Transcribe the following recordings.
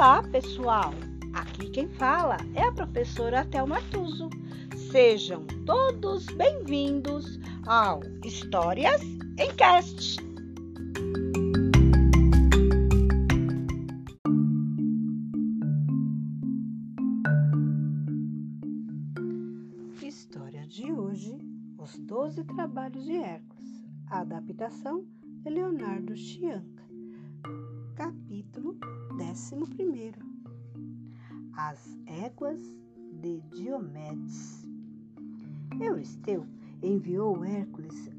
Olá, pessoal! Aqui quem fala é a professora Thelma Tuso. Sejam todos bem-vindos ao Histórias em Cast. História de hoje: Os Doze Trabalhos de Hércules. Adaptação de Leonardo Chianca. Capítulo 11 As éguas de Diomedes. Euristeu enviou Hércules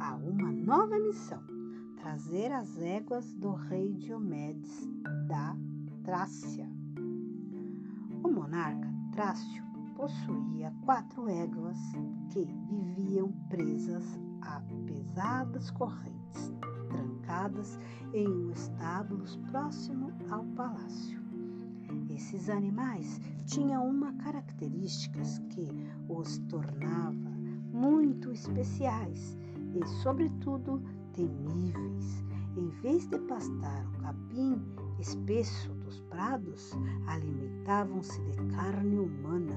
a uma nova missão, trazer as éguas do rei Diomedes da Trácia. O monarca Trácio possuía quatro éguas que viviam presas a pesadas correntes em um estábulo próximo ao palácio. Esses animais tinham uma característica que os tornava muito especiais e, sobretudo, temíveis. Em vez de pastar o capim espesso dos prados, alimentavam-se de carne humana.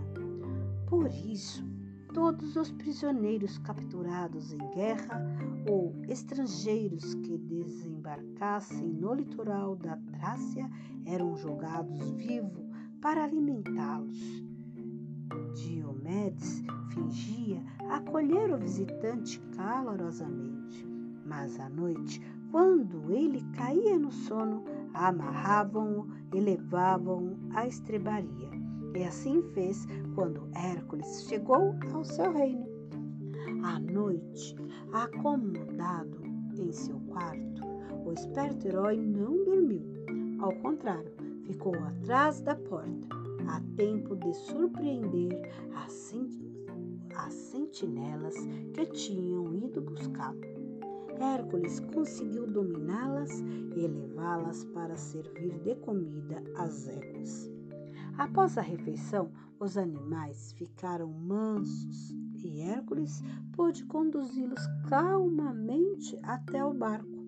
Por isso, todos os prisioneiros capturados em guerra ou estrangeiros que desembarcassem no litoral da Trácia eram jogados vivos para alimentá-los. Diomedes fingia acolher o visitante calorosamente, mas à noite, quando ele caía no sono, amarravam-o e levavam-o à estrebaria. E assim fez quando Hércules chegou ao seu reino. À noite, acomodado em seu quarto, o esperto herói não dormiu. Ao contrário, ficou atrás da porta, a tempo de surpreender as, as sentinelas que tinham ido buscá-lo. Hércules conseguiu dominá-las e levá-las para servir de comida às éguas. Após a refeição, os animais ficaram mansos e Hércules pôde conduzi-los calmamente até o barco.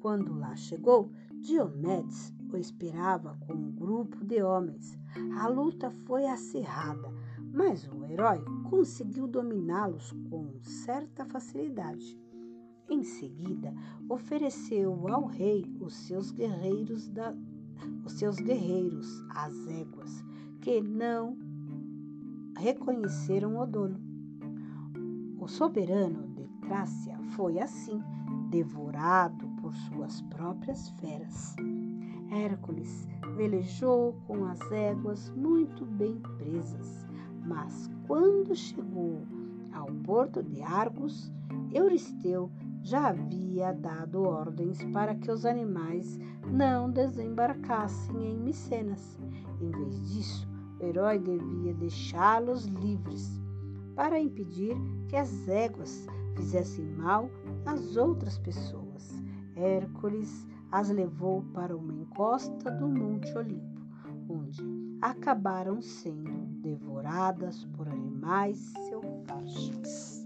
Quando lá chegou, Diomedes o esperava com um grupo de homens. A luta foi acirrada, mas o herói conseguiu dominá-los com certa facilidade. Em seguida, ofereceu ao rei os seus guerreiros da, os seus guerreiros, as éguas, que não reconheceram o dono. O soberano de Trácia foi assim devorado por suas próprias feras. Hércules velejou com as éguas muito bem presas, mas quando chegou ao porto de Argos, Euristeu já havia dado ordens para que os animais não desembarcassem em Micenas. Em vez disso, o herói devia deixá-los livres para impedir que as éguas fizessem mal às outras pessoas. Hércules as levou para uma encosta do Monte Olimpo, onde acabaram sendo devoradas por animais selvagens.